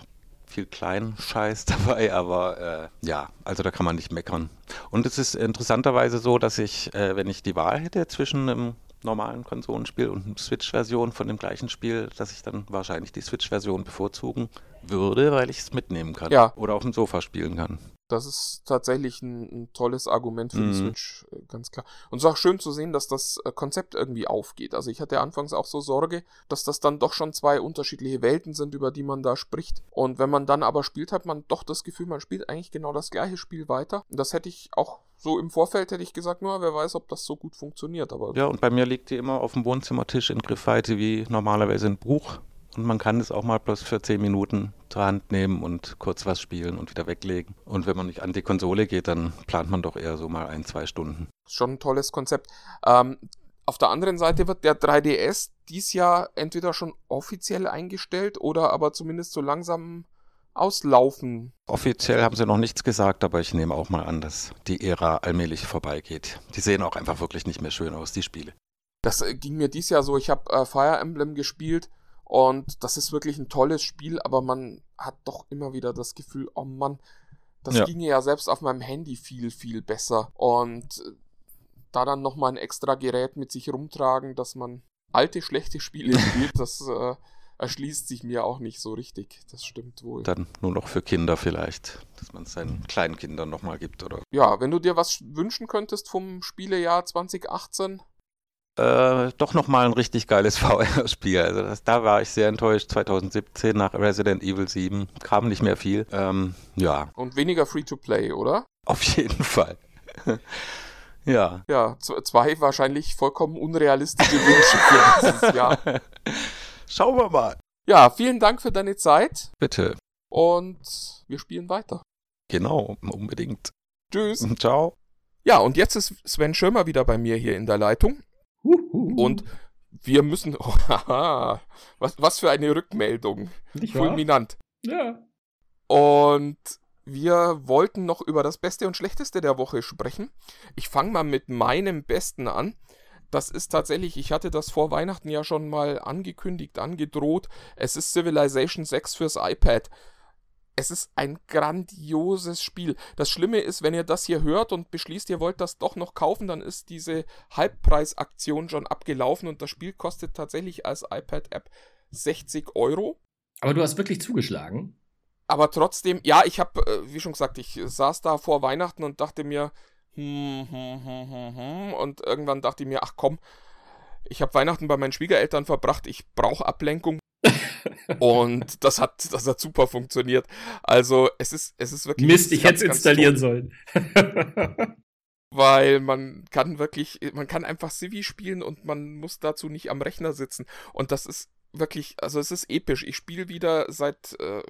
viel kleinen Scheiß dabei, aber äh, ja, also da kann man nicht meckern. Und es ist interessanterweise so, dass ich, äh, wenn ich die Wahl hätte zwischen einem normalen Konsolenspiel und einer Switch-Version von dem gleichen Spiel, dass ich dann wahrscheinlich die Switch-Version bevorzugen würde, weil ich es mitnehmen kann. Ja. Oder auf dem Sofa spielen kann. Das ist tatsächlich ein, ein tolles Argument für die Mhm. Switch, äh, ganz klar. Und es ist auch schön zu sehen, dass das äh, Konzept irgendwie aufgeht. Also ich hatte anfangs auch so Sorge, dass das dann doch schon zwei unterschiedliche Welten sind, über die man da spricht. Und wenn man dann aber spielt, hat man doch das Gefühl, man spielt eigentlich genau das gleiche Spiel weiter. Und das hätte ich auch so im Vorfeld hätte ich gesagt, nur wer weiß, ob das so gut funktioniert. Aber Ja, und bei mir liegt die immer auf dem Wohnzimmertisch in Griffweite wie normalerweise ein Buch. Und man kann es auch mal bloß für 10 Minuten zur Hand nehmen und kurz was spielen und wieder weglegen. Und wenn man nicht an die Konsole geht, dann plant man doch eher so mal ein, zwei Stunden. schon ein tolles Konzept. Ähm, auf der anderen Seite wird der 3DS dies Jahr entweder schon offiziell eingestellt oder aber zumindest so langsam auslaufen. Offiziell haben sie noch nichts gesagt, aber ich nehme auch mal an, dass die Ära allmählich vorbeigeht. Die sehen auch einfach wirklich nicht mehr schön aus, die Spiele. Das äh, ging mir dies Jahr so. Ich habe äh, Fire Emblem gespielt und das ist wirklich ein tolles Spiel, aber man hat doch immer wieder das Gefühl, oh Mann, das Ja. ginge ja selbst auf meinem Handy viel, viel besser. Und äh, da dann nochmal ein extra Gerät mit sich rumtragen, dass man alte, schlechte Spiele spielt, das äh, erschließt sich mir auch nicht so richtig. Das stimmt wohl. Dann nur noch für Kinder vielleicht, dass man es seinen kleinen Kindern nochmal gibt oder. Ja, wenn du dir was wünschen könntest vom Spielejahr 2018, Äh, doch nochmal ein richtig geiles VR-Spiel. Also das, da war ich sehr enttäuscht. 2017 nach Resident Evil 7 kam nicht mehr viel. Ähm, ja, und weniger Free-to-Play, oder? auf jeden Fall. ja. Ja, zwei wahrscheinlich vollkommen unrealistische Wünsche für dieses Jahr. Schauen wir mal. Ja, vielen Dank für deine Zeit Bitte. und wir spielen weiter. Genau, unbedingt. Tschüss. Ciao. Ja, und jetzt ist Sven Schirmer wieder bei mir hier in der Leitung Huhu. und wir müssen. Oh, was, was für eine Rückmeldung. Nicht wahr? Fulminant. Ja. Und wir wollten noch über das Beste und Schlechteste der Woche sprechen. Ich fange mal mit meinem Besten an. Das ist tatsächlich, ich hatte das vor Weihnachten ja schon mal angekündigt, angedroht. Es ist Civilization 6 fürs iPad. Es ist ein grandioses Spiel. Das Schlimme ist, wenn ihr das hier hört und beschließt, ihr wollt das doch noch kaufen, dann ist diese Halbpreisaktion schon abgelaufen und das Spiel kostet tatsächlich als iPad-App 60 Euro. Aber du hast wirklich zugeschlagen. Aber trotzdem, ja, ich habe, äh, wie schon gesagt, ich saß da vor Weihnachten und dachte mir, hm, hm, hm, hm, hm, und irgendwann dachte ich mir, ach komm, ich habe Weihnachten bei meinen Schwiegereltern verbracht, ich brauche Ablenkung. und das hat, das hat super funktioniert. Also es ist, es ist wirklich. Mist, ich hätte es installieren toll, sollen. Weil man kann wirklich, man kann einfach Civi spielen und man muss dazu nicht am Rechner sitzen. Und das ist wirklich, also es ist episch. Ich spiele wieder seit äh,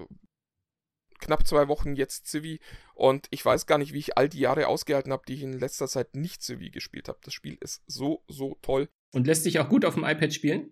knapp zwei Wochen jetzt Civi und ich weiß gar nicht, wie ich all die Jahre ausgehalten habe, die ich in letzter Zeit nicht Civi gespielt habe. Das Spiel ist so, so toll. Und lässt sich auch gut auf dem iPad spielen?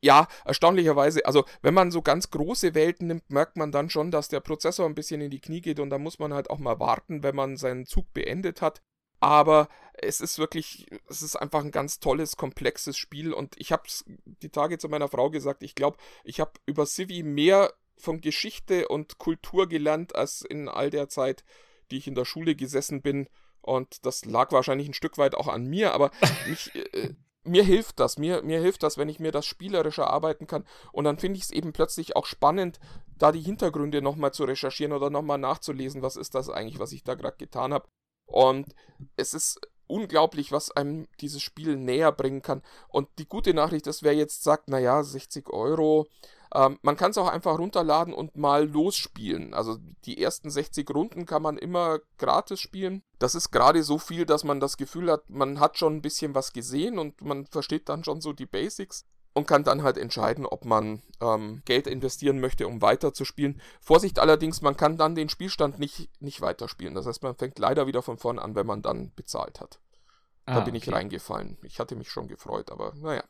Ja, erstaunlicherweise, also wenn man so ganz große Welten nimmt, merkt man dann schon, dass der Prozessor ein bisschen in die Knie geht und da muss man halt auch mal warten, wenn man seinen Zug beendet hat. Aber es ist wirklich, es ist einfach ein ganz tolles, komplexes Spiel und ich habe die Tage zu meiner Frau gesagt, ich glaube, ich habe über Civi mehr von Geschichte und Kultur gelernt, als in all der Zeit, die ich in der Schule gesessen bin. Und das lag wahrscheinlich ein Stück weit auch an mir, aber mich, äh, mir hilft das. Mir, mir hilft das, wenn ich mir das spielerisch erarbeiten kann. Und dann finde ich es eben plötzlich auch spannend, da die Hintergründe nochmal zu recherchieren oder nochmal nachzulesen, was ist das eigentlich, was ich da gerade getan habe. Und es ist unglaublich, was einem dieses Spiel näher bringen kann. Und die gute Nachricht ist, wer jetzt sagt, naja, 60 Euro, ähm, man kann es auch einfach runterladen und mal losspielen. Also die ersten 60 Runden kann man immer gratis spielen. Das ist gerade so viel, dass man das Gefühl hat, man hat schon ein bisschen was gesehen und man versteht dann schon so die Basics. Und kann dann halt entscheiden, ob man ähm, Geld investieren möchte, um weiterzuspielen. Vorsicht allerdings, man kann dann den Spielstand nicht, nicht weiterspielen. Das heißt, man fängt leider wieder von vorn an, wenn man dann bezahlt hat. Ah, da bin okay. ich reingefallen. Ich hatte mich schon gefreut, aber naja.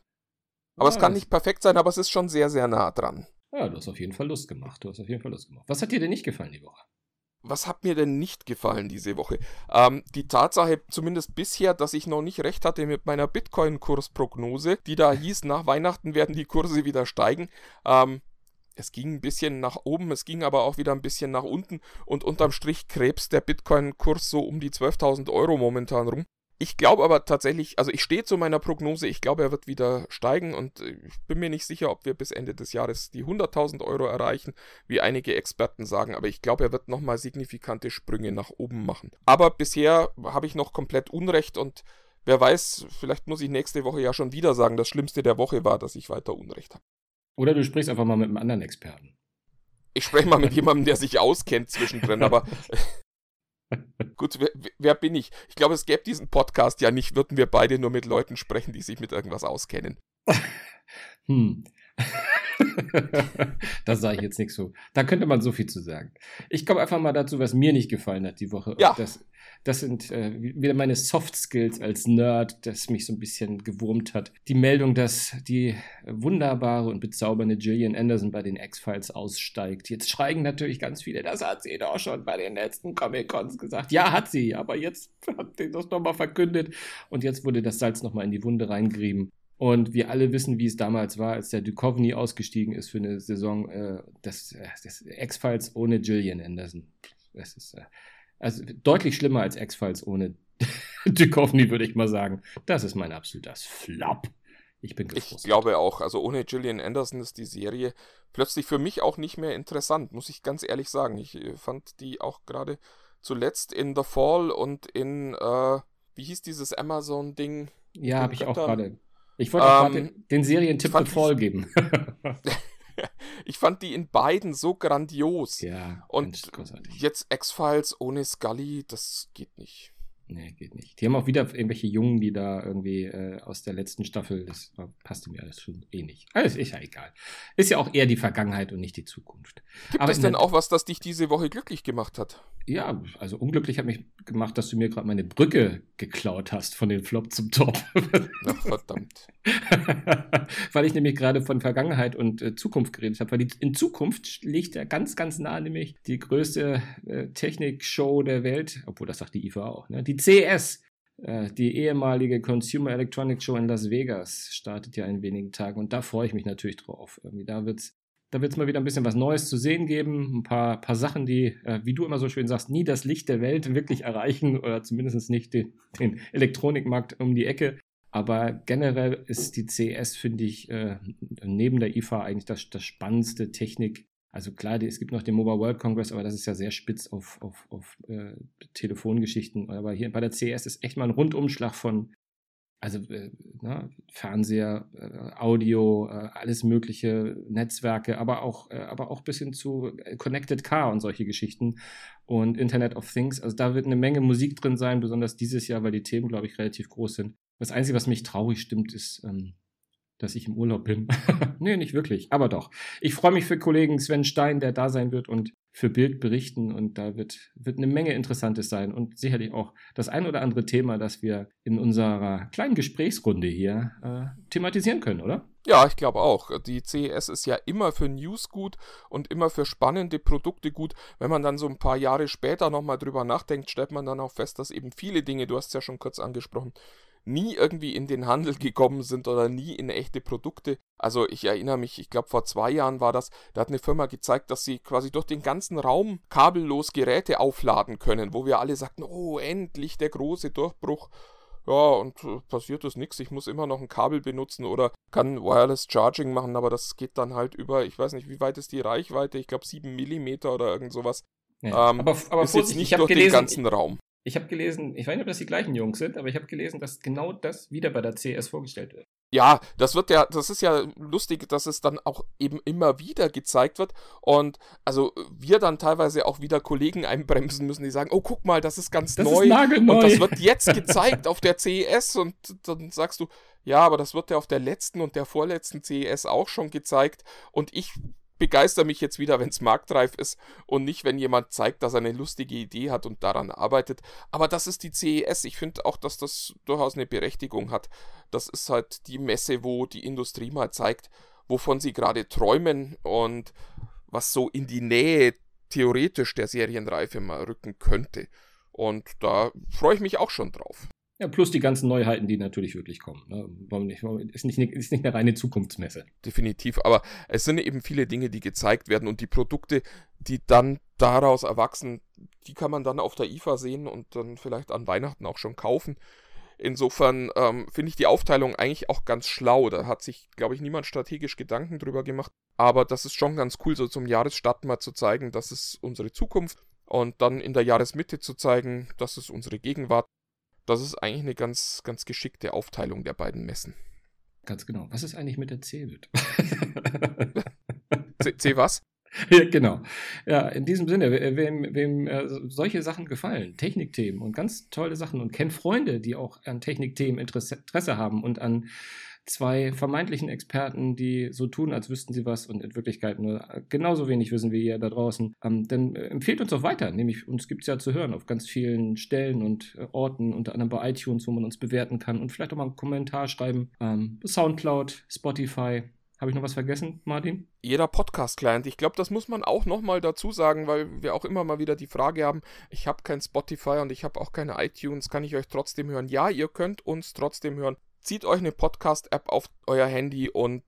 Aber ja, es kann nicht perfekt sein, aber es ist schon sehr, sehr nah dran. Ja, du hast auf jeden Fall Lust gemacht. Du hast auf jeden Fall Lust gemacht. Was hat dir denn nicht gefallen die Woche? Was hat mir denn nicht gefallen diese Woche? Ähm, die Tatsache, zumindest bisher, dass ich noch nicht recht hatte mit meiner Bitcoin-Kursprognose, die da hieß, nach Weihnachten werden die Kurse wieder steigen. Ähm, es ging ein bisschen nach oben, es ging aber auch wieder ein bisschen nach unten und unterm Strich krebst der Bitcoin-Kurs so um die 12.000 Euro momentan rum. Ich glaube aber tatsächlich, also ich stehe zu meiner Prognose, ich glaube, er wird wieder steigen und äh, ich bin mir nicht sicher, ob wir bis Ende des Jahres die 100.000 Euro erreichen, wie einige Experten sagen, aber ich glaube, er wird nochmal signifikante Sprünge nach oben machen. Aber bisher habe ich noch komplett Unrecht und wer weiß, vielleicht muss ich nächste Woche ja schon wieder sagen, das Schlimmste der Woche war, dass ich weiter Unrecht habe. Oder du sprichst einfach mal mit einem anderen Experten. Ich spreche mal mit jemandem, der sich auskennt zwischendrin, aber Gut, wer, wer, bin ich? Ich glaube, es gäbe diesen Podcast ja nicht, würden wir beide nur mit Leuten sprechen, die sich mit irgendwas auskennen. hm. das sage ich jetzt nicht so. Da könnte man so viel zu sagen. Ich komme einfach mal dazu, was mir nicht gefallen hat die Woche. Ja. Das, das sind äh, wieder meine Soft Skills als Nerd, das mich so ein bisschen gewurmt hat. Die Meldung, dass die wunderbare und bezaubernde Gillian Anderson bei den X-Files aussteigt. Jetzt schreiben natürlich ganz viele, das hat sie doch schon bei den letzten Comic-Cons gesagt. Ja, hat sie, aber jetzt hat sie das nochmal verkündet und jetzt wurde das Salz nochmal in die Wunde reingerieben. Und wir alle wissen, wie es damals war, als der Duchovny ausgestiegen ist für eine Saison äh, des, äh, des X-Files ohne Gillian Anderson. Das ist äh, also deutlich schlimmer als X-Files ohne Duchovny, würde ich mal sagen. Das ist mein absoluter Flop. Ich bin gefrustet. Ich glaube auch. Also ohne Gillian Anderson ist die Serie plötzlich für mich auch nicht mehr interessant, muss ich ganz ehrlich sagen. Ich äh, fand die auch gerade zuletzt in The Fall und in, äh, wie hieß dieses Amazon-Ding? Ja, habe ich auch gerade ich wollte ähm, den, den Serientipp The Fall geben. ich fand die in beiden so grandios. Ja, und jetzt X-Files ohne Scully, das geht nicht. Nee, geht nicht. Die haben auch wieder irgendwelche Jungen, die da irgendwie äh, aus der letzten Staffel, das passte mir alles schon eh nicht. Alles ist ja egal. Ist ja auch eher die Vergangenheit und nicht die Zukunft. Gibt Aber es denn auch was, das dich diese Woche glücklich gemacht hat? Ja, also unglücklich hat mich gemacht, dass du mir gerade meine Brücke geklaut hast von den Flop zum Top. Ach, verdammt. weil ich nämlich gerade von Vergangenheit und äh, Zukunft geredet habe, weil die, in Zukunft liegt ja ganz, ganz nah nämlich die größte äh, Technikshow der Welt, obwohl das sagt die IFA auch, ne? Die CES, äh, die ehemalige Consumer Electronics Show in Las Vegas, startet ja in wenigen Tagen und da freue ich mich natürlich drauf. Irgendwie da wird's da wird es mal wieder ein bisschen was Neues zu sehen geben. Ein paar, paar Sachen, die, äh, wie du immer so schön sagst, nie das Licht der Welt wirklich erreichen oder zumindest nicht den, den Elektronikmarkt um die Ecke. Aber generell ist die CES, finde ich, äh, neben der IFA eigentlich das, das spannendste Technik. Also klar, es gibt noch den Mobile World Congress, aber das ist ja sehr spitz auf, auf, auf äh, Telefongeschichten. Aber hier bei der CES ist echt mal ein Rundumschlag von, also äh, ne, Fernseher, äh, Audio, äh, alles mögliche, Netzwerke, aber auch, äh, aber auch bis hin zu äh, Connected Car und solche Geschichten und Internet of Things. Also da wird eine Menge Musik drin sein, besonders dieses Jahr, weil die Themen, glaube ich, relativ groß sind. Das Einzige, was mich traurig stimmt, ist, ähm, dass ich im Urlaub bin. nee, nicht wirklich, aber doch. Ich freue mich für Kollegen Sven Stein, der da sein wird und für Bild berichten und da wird, wird eine Menge Interessantes sein und sicherlich auch das ein oder andere Thema, das wir in unserer kleinen Gesprächsrunde hier äh, thematisieren können, oder? Ja, ich glaube auch. Die CES ist ja immer für News gut und immer für spannende Produkte gut. Wenn man dann so ein paar Jahre später nochmal drüber nachdenkt, stellt man dann auch fest, dass eben viele Dinge, du hast es ja schon kurz angesprochen, nie irgendwie in den Handel gekommen sind oder nie in echte Produkte. Also ich erinnere mich, ich glaube vor zwei Jahren war das, da hat eine Firma gezeigt, dass sie quasi durch den ganzen Raum kabellos Geräte aufladen können, wo wir alle sagten, oh, endlich der große Durchbruch. Ja, und äh, passiert ist nichts. Ich muss immer noch ein Kabel benutzen oder kann Wireless Charging machen, aber das geht dann halt über, ich weiß nicht, wie weit ist die Reichweite? Ich glaube 7 mm oder irgend sowas. Ja, ähm, aber, aber ist jetzt nicht durch gelesen, den ganzen Raum. Ich habe gelesen, ich weiß nicht, ob das die gleichen Jungs sind, aber ich habe gelesen, dass genau das wieder bei der CS vorgestellt wird. Ja, das wird ja, das ist ja lustig, dass es dann auch eben immer wieder gezeigt wird und also wir dann teilweise auch wieder Kollegen einbremsen müssen, die sagen, oh guck mal, das ist ganz Das neu ist nagelneu. und das wird jetzt gezeigt auf der CES und dann sagst du, ja, aber das wird ja auf der letzten und der vorletzten CES auch schon gezeigt und ich begeister mich jetzt wieder, wenn es marktreif ist und nicht, wenn jemand zeigt, dass er eine lustige Idee hat und daran arbeitet. Aber das ist die CES. Ich finde auch, dass das durchaus eine Berechtigung hat. Das ist halt die Messe, wo die Industrie mal zeigt, wovon sie gerade träumen und was so in die Nähe theoretisch der Serienreife mal rücken könnte. Und da freue ich mich auch schon drauf. Ja, plus die ganzen Neuheiten, die natürlich wirklich kommen. Ne? Ist, nicht eine, ist nicht eine reine Zukunftsmesse. definitiv. Aber es sind eben viele Dinge, die gezeigt werden und die Produkte, die dann daraus erwachsen, die kann man dann auf der IFA sehen und dann vielleicht an Weihnachten auch schon kaufen. Insofern ähm, finde ich die Aufteilung eigentlich auch ganz schlau. Da hat sich, glaube ich, niemand strategisch Gedanken drüber gemacht. Aber das ist schon ganz cool, so zum Jahresstart mal zu zeigen, das ist unsere Zukunft. Und dann in der Jahresmitte zu zeigen, das ist unsere Gegenwart. Das ist eigentlich eine ganz, ganz geschickte Aufteilung der beiden Messen. Ganz genau. Was ist eigentlich mit der Cebit? C, C was? Ja, genau. Ja, in diesem Sinne, we- wem, wem äh, solche Sachen gefallen, Technikthemen und ganz tolle Sachen und kennt Freunde, die auch an Technikthemen Interesse, Interesse haben und an zwei vermeintlichen Experten, die so tun, als wüssten sie was und in Wirklichkeit nur genauso wenig wissen wie ihr da draußen, ähm, dann äh, empfehlt uns auch weiter. Nämlich, uns gibt es ja zu hören auf ganz vielen Stellen und äh, Orten, unter anderem bei iTunes, wo man uns bewerten kann und vielleicht auch mal einen Kommentar schreiben. Ähm, Soundcloud, Spotify. Habe ich noch was vergessen, Martin? jeder Podcast-Client. Ich glaube, das muss man auch nochmal dazu sagen, weil wir auch immer mal wieder die Frage haben, ich habe kein Spotify und ich habe auch keine iTunes, kann ich euch trotzdem hören? Ja, ihr könnt uns trotzdem hören. Zieht euch eine Podcast-App auf euer Handy und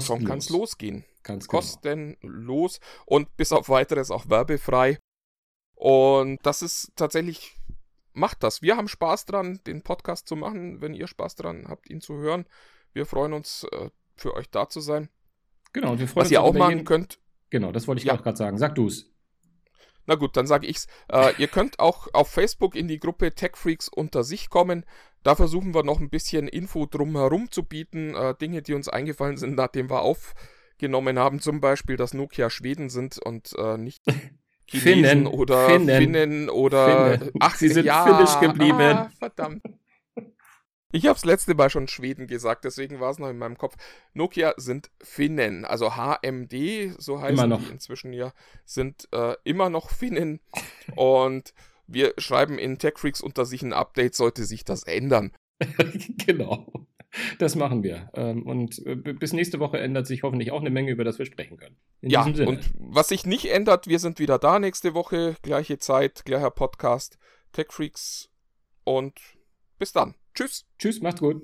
schon kann es losgehen. Ganz genau. Kostenlos und bis auf weiteres auch werbefrei. Und das ist tatsächlich, macht das. Wir haben Spaß dran, den Podcast zu machen. Wenn ihr Spaß dran habt, ihn zu hören, wir freuen uns, äh, für euch da zu sein. Genau, und wir freuen Was ihr uns auch über machen jeden- könnt, Genau, das wollte ich Ja. auch gerade sagen. Sag du's. Na gut, dann sage ich's. Äh, ihr könnt auch auf Facebook in die Gruppe Tech Freaks unter sich kommen. Da versuchen wir noch ein bisschen Info drumherum zu bieten. Äh, Dinge, die uns eingefallen sind, nachdem wir aufgenommen haben. Zum Beispiel, dass Nokia Schweden sind und äh, nicht Chinesen Finnen. oder Finnen. Finnen, oder. Finnen. Ach, Sie sind ja, finnisch geblieben. Ah, verdammt. Ich habe das letzte Mal schon Schweden gesagt, deswegen war es noch in meinem Kopf. Nokia sind Finnen, also HMD, so heißen die inzwischen ja, sind äh, immer noch Finnen. Und wir schreiben in TechFreaks unter sich ein Update, sollte sich das ändern. genau. Das machen wir. Ähm, Und äh, bis nächste Woche ändert sich hoffentlich auch eine Menge, über das wir sprechen können. In ja, diesem Sinne. und was sich nicht ändert, wir sind wieder da nächste Woche, gleiche Zeit, gleicher Podcast, TechFreaks und bis dann. Tschüss. Tschüss, macht's gut.